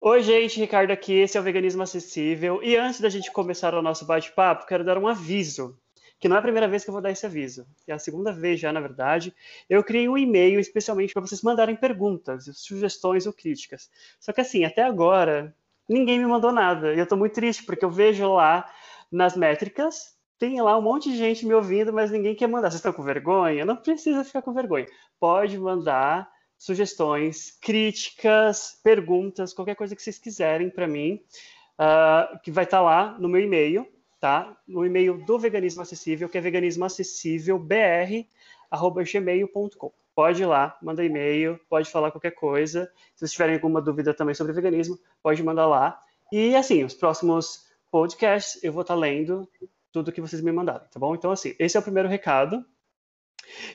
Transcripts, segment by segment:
Oi, gente, Ricardo aqui, esse é o Veganismo Acessível. E antes da gente começar o nosso bate-papo, quero dar um aviso, que não é a primeira vez que eu vou dar esse aviso, é a segunda vez já, na verdade. Eu criei um e-mail especialmente para vocês mandarem perguntas, sugestões ou críticas. Só que assim, até agora, ninguém me mandou nada. E eu estou muito triste, porque eu vejo lá nas métricas, tem lá um monte de gente me ouvindo, mas ninguém quer mandar. Vocês estão com vergonha? Não precisa ficar com vergonha. Pode mandar sugestões, críticas, perguntas, qualquer coisa que vocês quiserem para mim, uh, que vai estar tá lá no meu e-mail, tá? No e-mail do Veganismo Acessível, que é veganismoacessívelbr@gmail.com. Pode ir lá, manda e-mail, pode falar qualquer coisa. Se vocês tiverem alguma dúvida também sobre veganismo, pode mandar lá. E assim, os próximos podcasts eu vou estar tá lendo tudo que vocês me mandarem, tá bom? Então assim, esse é o primeiro recado.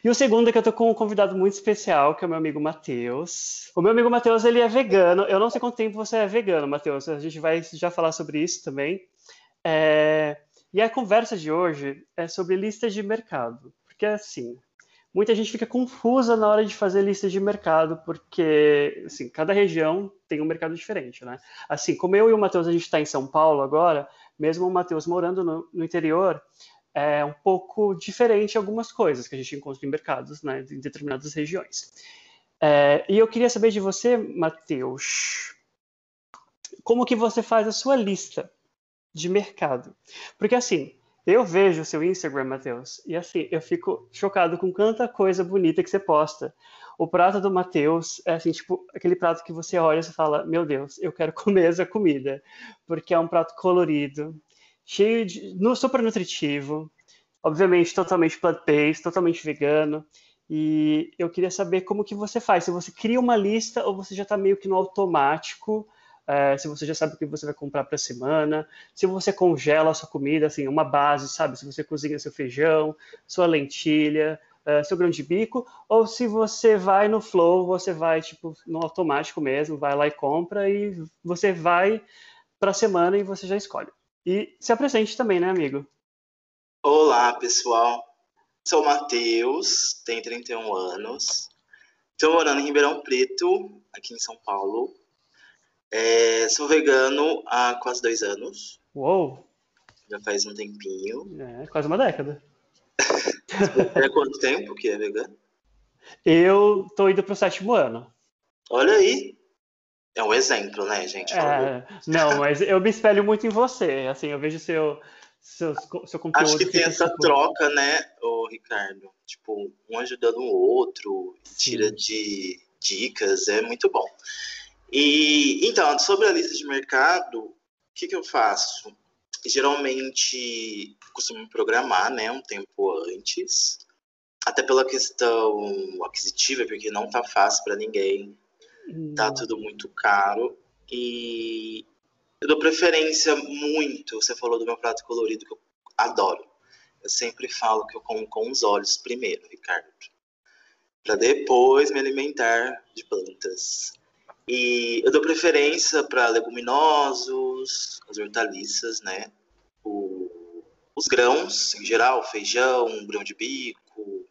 E o segundo é que eu tô com um convidado muito especial, que é o meu amigo Matheus. O meu amigo Matheus, ele é vegano. Eu não sei quanto tempo você é vegano, Matheus. A gente vai já falar sobre isso também. É... E a conversa de hoje é sobre listas de mercado. Porque, assim, muita gente fica confusa na hora de fazer listas de mercado, porque, assim, cada região tem um mercado diferente, né? Assim, como eu e o Matheus, a gente está em São Paulo agora, mesmo o Matheus morando no, no interior, é um pouco diferente algumas coisas que a gente encontra em mercados, né, em determinadas regiões. É, e eu queria saber de você, Matheus, como que você faz a sua lista de mercado? Porque assim, eu vejo o seu Instagram, Matheus, e assim, eu fico chocado com tanta coisa bonita que você posta. O prato do Matheus é assim, tipo, aquele prato que você olha e fala, meu Deus, eu quero comer essa comida, porque é um prato colorido, cheio de. Super nutritivo, obviamente totalmente plant-based, totalmente vegano. E eu queria saber como que você faz, se você cria uma lista ou você já está meio que no automático, é, se você já sabe o que você vai comprar para a semana, se você congela a sua comida, assim, uma base, sabe? Se você cozinha seu feijão, sua lentilha, é, seu grão de bico, ou se você vai no flow, você vai, tipo, no automático mesmo, vai lá e compra e você vai para a semana e você já escolhe. E se apresente também, né, amigo? Olá, pessoal. Sou o Matheus, tenho 31 anos. Estou morando em Ribeirão Preto, aqui em São Paulo. É, sou vegano há quase dois anos. Uou! Já faz um tempinho. É, quase uma década. é quanto tempo que é vegano? Eu tô indo pro sétimo ano. Olha aí, é um exemplo, né, gente? É, não, mas eu me espelho muito em você. Assim, eu vejo seu, seu, seu conteúdo. Acho que tem essa tipo... troca, né, o Ricardo? Tipo, um ajudando o outro, tira de dicas, é muito bom. E então, sobre a lista de mercado, o que, que eu faço? Geralmente costumo programar, né, um tempo antes, até pela questão aquisitiva, porque não tá fácil para ninguém Tá hum. tudo muito caro. E eu dou preferência muito. Você falou do meu prato colorido que eu adoro. Eu sempre falo que eu como com os olhos primeiro, Ricardo. Para depois me alimentar de plantas. E eu dou preferência para leguminosos, as hortaliças, né? O, os grãos, em geral, feijão, grão de bico,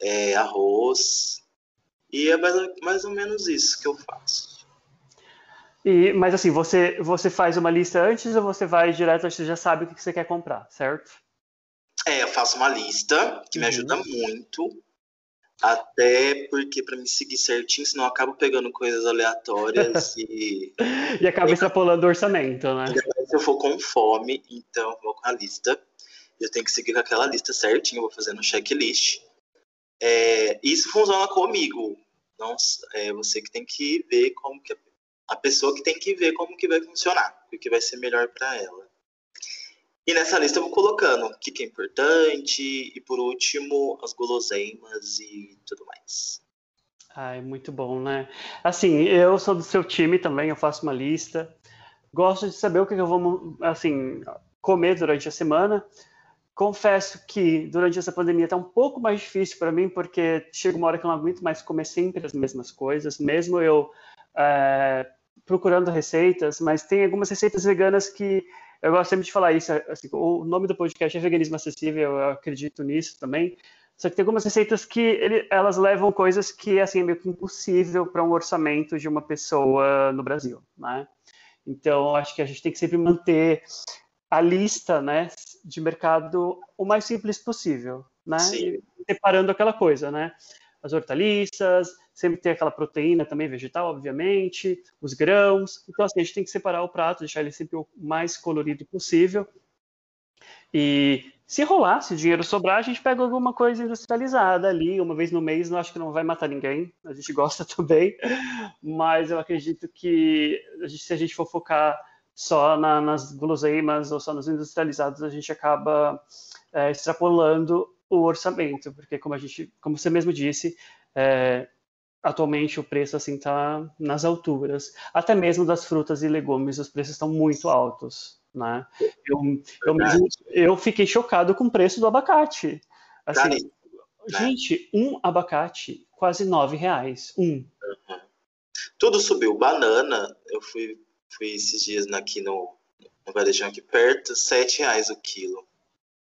é, arroz. E é mais, mais ou menos isso que eu faço. E, mas assim, você, você faz uma lista antes ou você vai direto, você já sabe o que você quer comprar, certo? É, eu faço uma lista que uhum. me ajuda muito. Até porque para me seguir certinho, senão eu acabo pegando coisas aleatórias e. e acaba extrapolando o orçamento, né? Se eu for com fome, então eu vou com a lista. Eu tenho que seguir com aquela lista certinho, vou fazendo um checklist. É, isso funciona comigo. Não, é você que tem que ver como que a pessoa que tem que ver como que vai funcionar, o que vai ser melhor para ela. E nessa lista eu vou colocando o que, que é importante e por último as guloseimas e tudo mais. Ai, muito bom, né? Assim, eu sou do seu time também, eu faço uma lista. Gosto de saber o que eu vou, assim, comer durante a semana. Confesso que durante essa pandemia está um pouco mais difícil para mim, porque chega uma hora que eu não aguento mais comer sempre as mesmas coisas, mesmo eu é, procurando receitas, mas tem algumas receitas veganas que eu gosto sempre de falar isso. Assim, o nome do podcast é Veganismo Acessível, eu acredito nisso também, Só que tem algumas receitas que ele, elas levam coisas que assim, é meio que impossível para um orçamento de uma pessoa no Brasil, né? Então, acho que a gente tem que sempre manter a lista né, de mercado o mais simples possível, né? Sim. Separando aquela coisa, né? As hortaliças, sempre ter aquela proteína também vegetal, obviamente, os grãos. Então, assim, a gente tem que separar o prato, deixar ele sempre o mais colorido possível. E se rolar, se o dinheiro sobrar, a gente pega alguma coisa industrializada ali, uma vez no mês, não acho que não vai matar ninguém, a gente gosta também, mas eu acredito que se a gente for focar só na, nas guloseimas ou só nos industrializados, a gente acaba é, extrapolando o orçamento, porque como a gente, como você mesmo disse, é, atualmente o preço assim está nas alturas, até mesmo das frutas e legumes, os preços estão muito altos, né? Eu, eu, mesmo, eu fiquei chocado com o preço do abacate. Assim, né? gente, um abacate quase nove reais, um. Uhum. Tudo subiu. Banana, eu fui Fui esses dias aqui no, no varejão aqui perto, sete reais o quilo.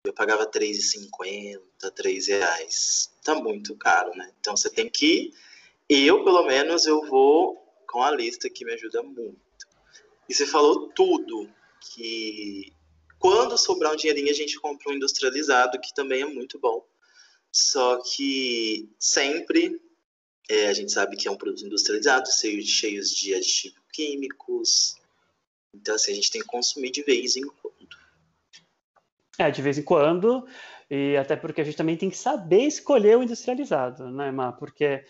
Eu pagava R$3,50, 3,00 reais. Tá muito caro, né? Então você tem que ir. Eu, pelo menos, eu vou com a lista que me ajuda muito. E você falou tudo que quando sobrar um dinheirinho a gente compra um industrializado, que também é muito bom. Só que sempre é, a gente sabe que é um produto industrializado, cheios de aditivos químicos. Então, assim, a gente tem que consumir de vez em quando. É, de vez em quando, e até porque a gente também tem que saber escolher o industrializado, né, Má? Porque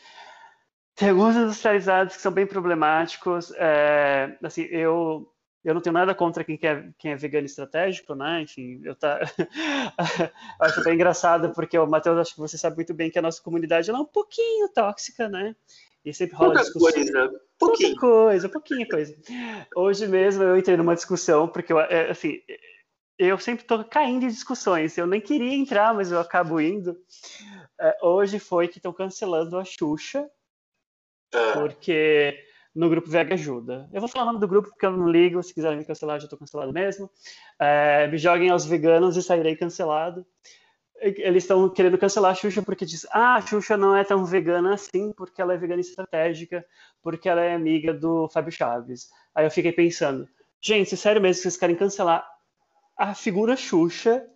tem alguns industrializados que são bem problemáticos. É, assim, eu eu não tenho nada contra quem, quer, quem é vegano estratégico, né? Enfim, eu tá. acho bem engraçado, porque o Matheus, acho que você sabe muito bem que a nossa comunidade é um pouquinho tóxica, né? E sempre rola Pouca discussão. Coisa, pouquinho. Pouca coisa, pouquinha coisa. Hoje mesmo eu entrei numa discussão, porque eu, é, assim, eu sempre estou caindo em discussões. Eu nem queria entrar, mas eu acabo indo. É, hoje foi que estão cancelando a Xuxa, ah. porque no grupo VEG Ajuda. Eu vou falar o nome do grupo porque eu não ligo, se quiserem me cancelar, já estou cancelado mesmo. É, me joguem aos veganos e sairei cancelado. Eles estão querendo cancelar a Xuxa porque diz, ah, a Xuxa não é tão vegana assim, porque ela é vegana estratégica, porque ela é amiga do Fábio Chaves. Aí eu fiquei pensando, gente, sério mesmo que vocês querem cancelar a figura Xuxa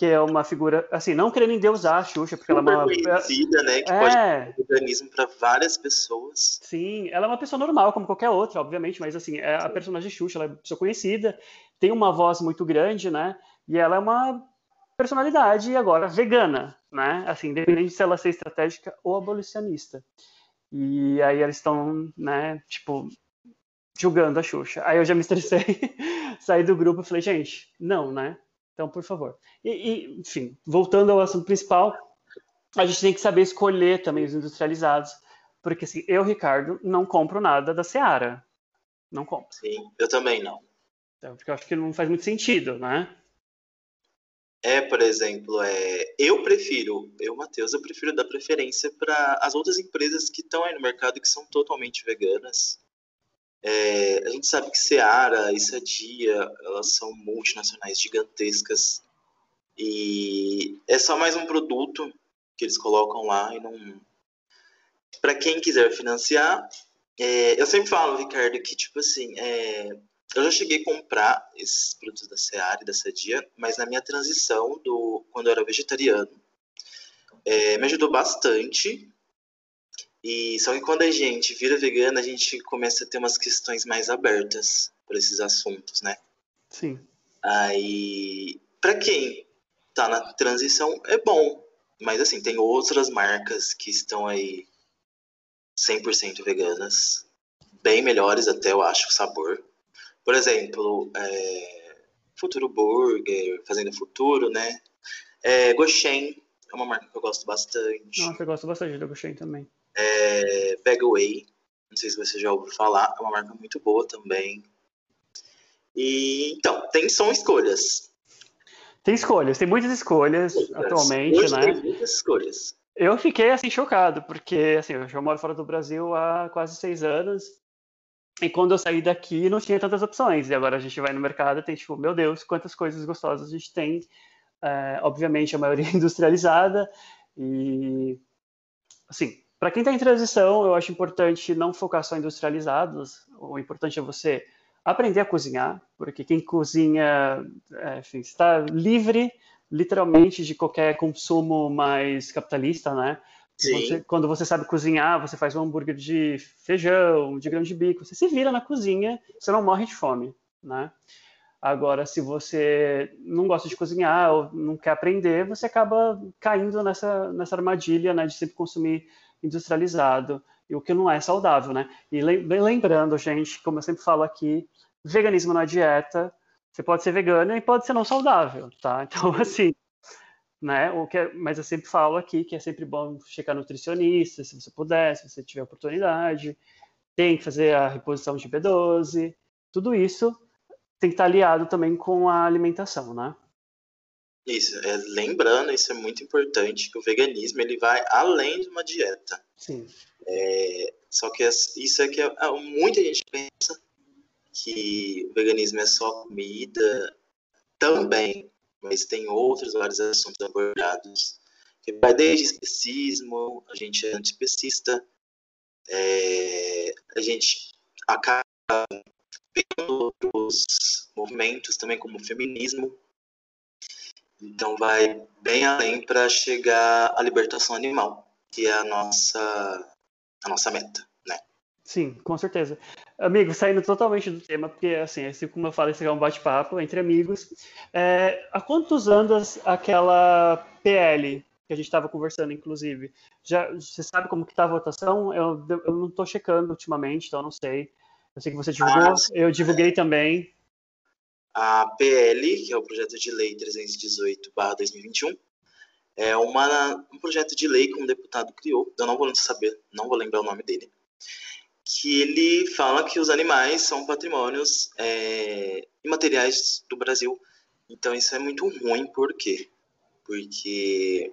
que é uma figura, assim, não querendo endeusar a Xuxa, porque Super ela é uma. conhecida, né? Que é... pode um organismo para várias pessoas. Sim, ela é uma pessoa normal, como qualquer outra, obviamente, mas, assim, é a personagem Xuxa, ela é pessoa conhecida, tem uma voz muito grande, né? E ela é uma personalidade agora vegana, né? Assim, independente se ela ser estratégica ou abolicionista. E aí eles estão, né, tipo, julgando a Xuxa. Aí eu já me estressei, saí do grupo e falei, gente, não, né? Então, por favor. E, e, enfim, voltando ao assunto principal, a gente tem que saber escolher também os industrializados, porque assim, eu, Ricardo, não compro nada da Seara. Não compro. Sim, eu também não. Então, porque eu acho que não faz muito sentido, né? É, por exemplo, é, eu prefiro, eu, Matheus, eu prefiro dar preferência para as outras empresas que estão aí no mercado que são totalmente veganas. É, a gente sabe que Seara e Sadia, elas são multinacionais gigantescas. E é só mais um produto que eles colocam lá e não... Para quem quiser financiar, é, eu sempre falo, Ricardo, que tipo assim, é, eu já cheguei a comprar esses produtos da Seara e da Sadia, mas na minha transição do quando eu era vegetariano, é, me ajudou bastante e só que quando a gente vira vegana, a gente começa a ter umas questões mais abertas para esses assuntos, né? Sim. Aí, para quem tá na transição é bom, mas assim, tem outras marcas que estão aí 100% veganas, bem melhores até eu acho o sabor. Por exemplo, é, Futuro Burger, Fazenda Futuro, né? É, Goshen é uma marca que eu gosto bastante. Nossa, eu gosto bastante da Goshen também é Bagaway, não sei se você já ouviu falar, é uma marca muito boa também. E então, tem são escolhas. Tem escolhas, tem muitas escolhas atualmente, Hoje né? Tem muitas escolhas. Eu fiquei assim chocado, porque assim, eu já moro fora do Brasil há quase seis anos. E quando eu saí daqui, não tinha tantas opções. E agora a gente vai no mercado e tem, tipo, meu Deus, quantas coisas gostosas a gente tem. É, obviamente, a maioria industrializada. E, assim, para quem está em transição, eu acho importante não focar só em industrializados. O importante é você aprender a cozinhar, porque quem cozinha, é, enfim, está livre, literalmente, de qualquer consumo mais capitalista, né? Você, quando você sabe cozinhar, você faz um hambúrguer de feijão, de grão de bico, você se vira na cozinha, você não morre de fome, né? Agora, se você não gosta de cozinhar ou não quer aprender, você acaba caindo nessa, nessa armadilha né, de sempre consumir industrializado, e o que não é saudável, né? E lembrando, gente, como eu sempre falo aqui, veganismo na dieta, você pode ser vegano e pode ser não saudável, tá? Então, assim, né? O que é, mas eu sempre falo aqui que é sempre bom checar nutricionista, se você puder, se você tiver oportunidade. Tem que fazer a reposição de B12. Tudo isso tem que estar aliado também com a alimentação, né? Isso, é, lembrando, isso é muito importante, que o veganismo ele vai além de uma dieta. Sim. É, só que isso é que é, muita gente pensa que o veganismo é só comida, também, mas tem outros vários assuntos abordados, que vai desde especismo, a gente é antiespecista, é, a gente acaba pegando outros movimentos também, como o feminismo, então vai bem além para chegar à libertação animal, que é a nossa, a nossa meta, né? Sim, com certeza. Amigo, saindo totalmente do tema, porque assim, assim como eu falei, isso é um bate-papo entre amigos. É, há quantos anos aquela PL que a gente estava conversando, inclusive, já você sabe como que está a votação? Eu, eu não estou checando ultimamente, então não sei. Eu sei que você divulgou, ah, eu divulguei também. A PL, que é o projeto de lei 318/2021, é uma, um projeto de lei que um deputado criou. Eu não vou saber, não vou lembrar o nome dele. Que ele fala que os animais são patrimônios é, imateriais do Brasil. Então isso é muito ruim, por quê? Porque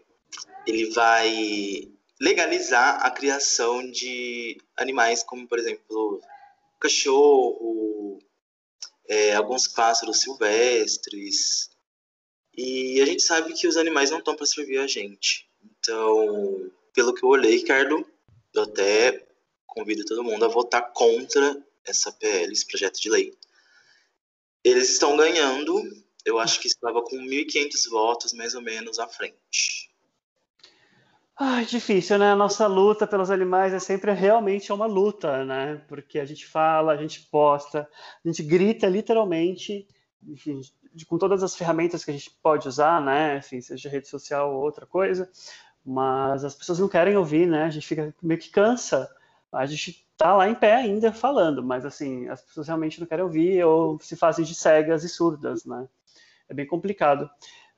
ele vai legalizar a criação de animais como, por exemplo, cachorro, é, alguns pássaros silvestres. E a gente sabe que os animais não estão para servir a gente. Então, pelo que eu olhei, Ricardo, eu até convido todo mundo a votar contra essa PL, esse projeto de lei. Eles estão ganhando, eu acho que estava com 1.500 votos mais ou menos à frente. Ah, difícil, né? A nossa luta pelos animais é sempre realmente uma luta, né? Porque a gente fala, a gente posta, a gente grita literalmente, enfim, com todas as ferramentas que a gente pode usar, né? Enfim, seja rede social ou outra coisa, mas as pessoas não querem ouvir, né? A gente fica meio que cansa. A gente tá lá em pé ainda falando, mas assim, as pessoas realmente não querem ouvir ou se fazem de cegas e surdas, né? É bem complicado.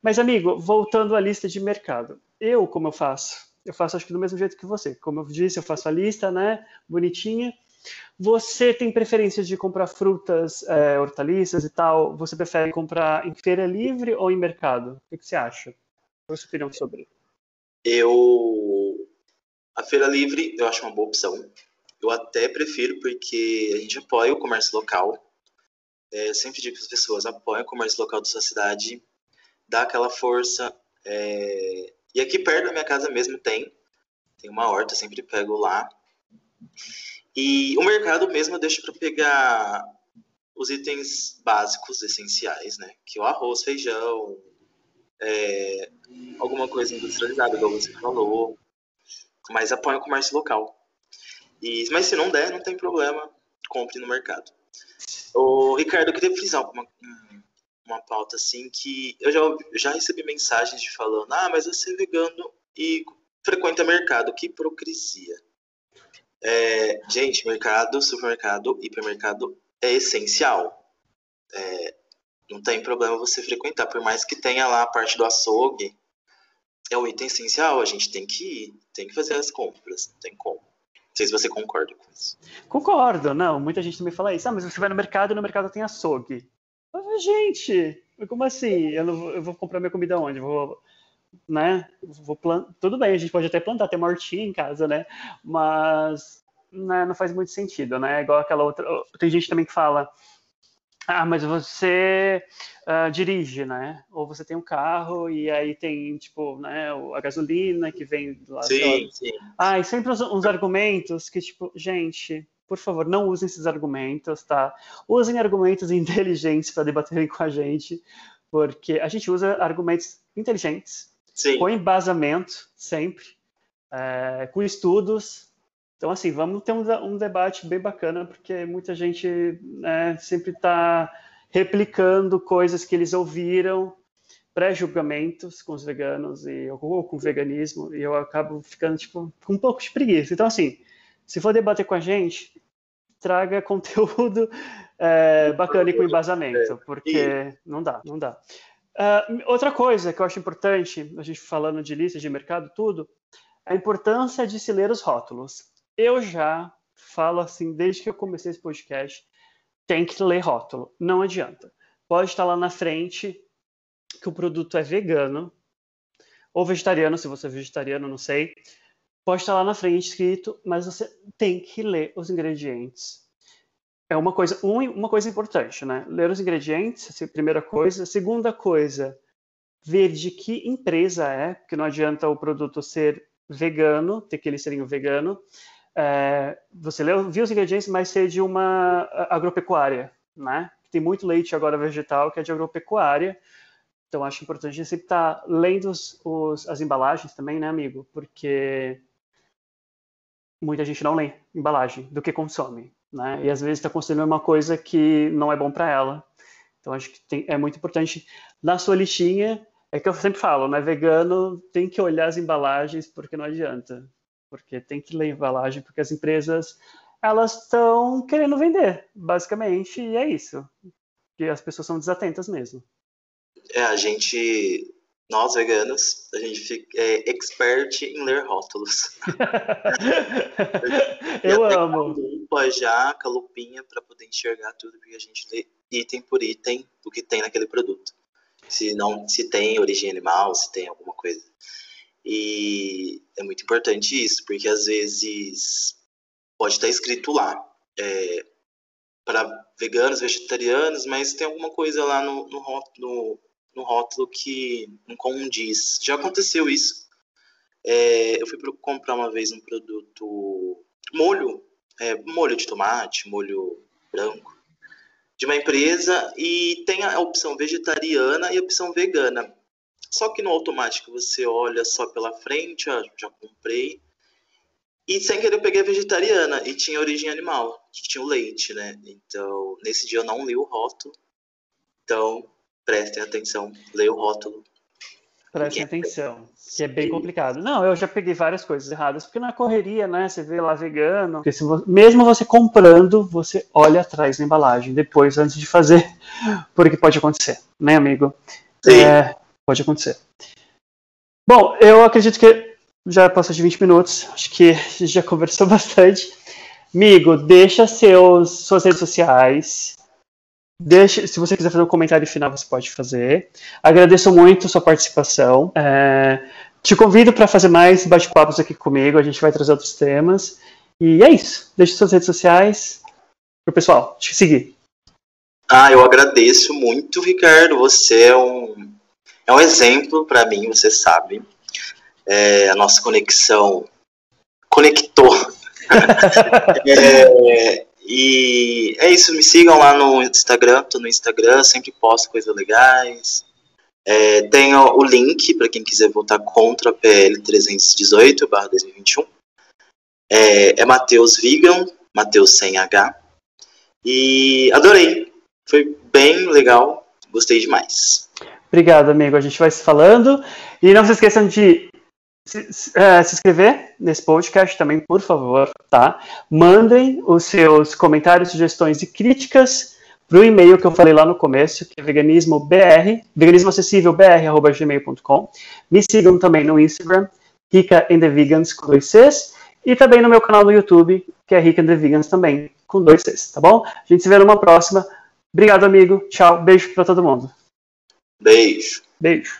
Mas, amigo, voltando à lista de mercado. Eu, como eu faço? Eu faço acho que do mesmo jeito que você. Como eu disse, eu faço a lista, né? Bonitinha. Você tem preferência de comprar frutas, é, hortaliças e tal? Você prefere comprar em feira livre ou em mercado? O que, você acha? Qual a sua opinião sobre? Eu. A feira livre eu acho uma boa opção. Eu até prefiro porque a gente apoia o comércio local. É, sempre digo para as pessoas: apoia o comércio local da sua cidade, dá aquela força. É, e aqui perto da minha casa mesmo tem. Tem uma horta, sempre pego lá. E o mercado mesmo eu deixo para pegar os itens básicos, essenciais, né? Que é o arroz, feijão, é, alguma coisa industrializada, como você falou. Mas apoio o comércio local. E, mas se não der, não tem problema, compre no mercado. O Ricardo, eu queria frisar uma, uma pauta assim que eu já, já recebi mensagens de falando, ah, mas você é vegano e frequenta mercado, que hipocrisia. É, gente, mercado, supermercado, hipermercado é essencial. É, não tem problema você frequentar, por mais que tenha lá a parte do açougue, é um item essencial, a gente tem que ir, tem que fazer as compras, não tem como. Não sei se você concorda com isso. Concordo, não. Muita gente também fala isso. Ah, mas você vai no mercado e no mercado tem açougue. Gente, como assim? Eu, não, eu vou comprar minha comida onde? Vou, né? Vou plant... Tudo bem, a gente pode até plantar, ter uma hortinha em casa, né? Mas né, não faz muito sentido, né? Igual aquela outra. Tem gente também que fala. Ah, mas você uh, dirige, né? Ou você tem um carro e aí tem, tipo, né, a gasolina que vem lá. Sim, sim. Ah, e sempre uns, uns argumentos que, tipo, gente, por favor, não usem esses argumentos, tá? Usem argumentos inteligentes para debaterem com a gente, porque a gente usa argumentos inteligentes, Sim. com embasamento, sempre, é, com estudos. Então, assim, vamos ter um, um, debate bem bacana, porque muita gente né, sempre está replicando coisas que eles ouviram, pré-julgamentos com os veganos e, ou com o veganismo, e eu acabo ficando tipo, com um pouco de preguiça. Então, assim, se for debater com a gente, traga conteúdo é, bacana e com embasamento, porque não dá, não dá. Uh, outra coisa que eu acho importante, a gente falando de listas de mercado, tudo, a importância de se ler os rótulos. Eu já falo assim, desde que eu comecei esse podcast, tem que ler rótulo, não adianta. Pode estar lá na frente que o produto é vegano, ou vegetariano, se você é vegetariano, não sei. Pode estar lá na frente escrito, mas você tem que ler os ingredientes. É uma coisa, uma coisa importante, né? Ler os ingredientes, essa é a primeira coisa. Segunda coisa, ver de que empresa é, porque não adianta o produto ser vegano, ter que ele ser vegano. É, você leu, viu os ingredientes, mas ser de uma agropecuária, né? Tem muito leite agora vegetal que é de agropecuária. Então, acho importante sempre estar lendo os, os, as embalagens também, né, amigo? Porque muita gente não lê embalagem do que consome, né? E às vezes está consumindo uma coisa que não é bom para ela. Então acho que tem, é muito importante na sua listinha. É que eu sempre falo, né? Vegano tem que olhar as embalagens porque não adianta, porque tem que ler a embalagem porque as empresas elas estão querendo vender, basicamente, e é isso. Que as pessoas são desatentas mesmo. É, a gente nós veganos, a gente fica, é expert em ler rótulos. eu amo. Lupa já, com a lupinha, para poder enxergar tudo, porque a gente lê item por item o que tem naquele produto. Se não, se tem origem animal, se tem alguma coisa. E é muito importante isso, porque às vezes pode estar escrito lá é, para veganos, vegetarianos, mas tem alguma coisa lá no, no, no no rótulo que não condiz. Já aconteceu isso. É, eu fui comprar uma vez um produto, molho, é, molho de tomate, molho branco, de uma empresa e tem a opção vegetariana e a opção vegana. Só que no automático você olha só pela frente, ó, já comprei. E sem querer eu peguei a vegetariana e tinha origem animal, que tinha o leite, né? Então, nesse dia eu não li o rótulo. Então, prestem atenção, leiam o rótulo. Prestem atenção, que é bem complicado. Não, eu já peguei várias coisas erradas, porque na correria, né, você vê lá vegano, porque se você, mesmo você comprando, você olha atrás da embalagem, depois, antes de fazer, porque pode acontecer, né, amigo? Sim. É, pode acontecer. Bom, eu acredito que já passou de 20 minutos, acho que a gente já conversou bastante. Amigo, deixa seus, suas redes sociais, Se você quiser fazer um comentário final, você pode fazer. Agradeço muito sua participação. É, te convido para fazer mais bate-papos aqui comigo. A gente vai trazer outros temas. E é isso. Deixe suas redes sociais para o pessoal te seguir. Ah, eu agradeço muito, Ricardo. Você é um, é um exemplo para mim, você sabe. É, a nossa conexão conectou. é, e é isso, me sigam lá no Instagram, tô no Instagram, sempre posto coisas legais. É, tenho o link para quem quiser votar contra a PL 318-2021. É, é Matheus Vigan, Matheus sem H. E adorei, foi bem legal, gostei demais. Obrigado, amigo. A gente vai se falando. E não se esqueçam de se, é, se inscrever nesse podcast também, por favor, tá? Mandem os seus comentários, sugestões e críticas para o e-mail que eu falei lá no começo, que é veganismobr, veganismoacessívelbr.gmail.com. Me sigam também no Instagram, Rica and the Vegans com dois Cs, e também no meu canal no YouTube, que é Rica and the Vegans também, com dois Cs, tá bom? A gente se vê numa próxima. Obrigado, amigo. Tchau. Beijo para todo mundo. Beijo. Beijo.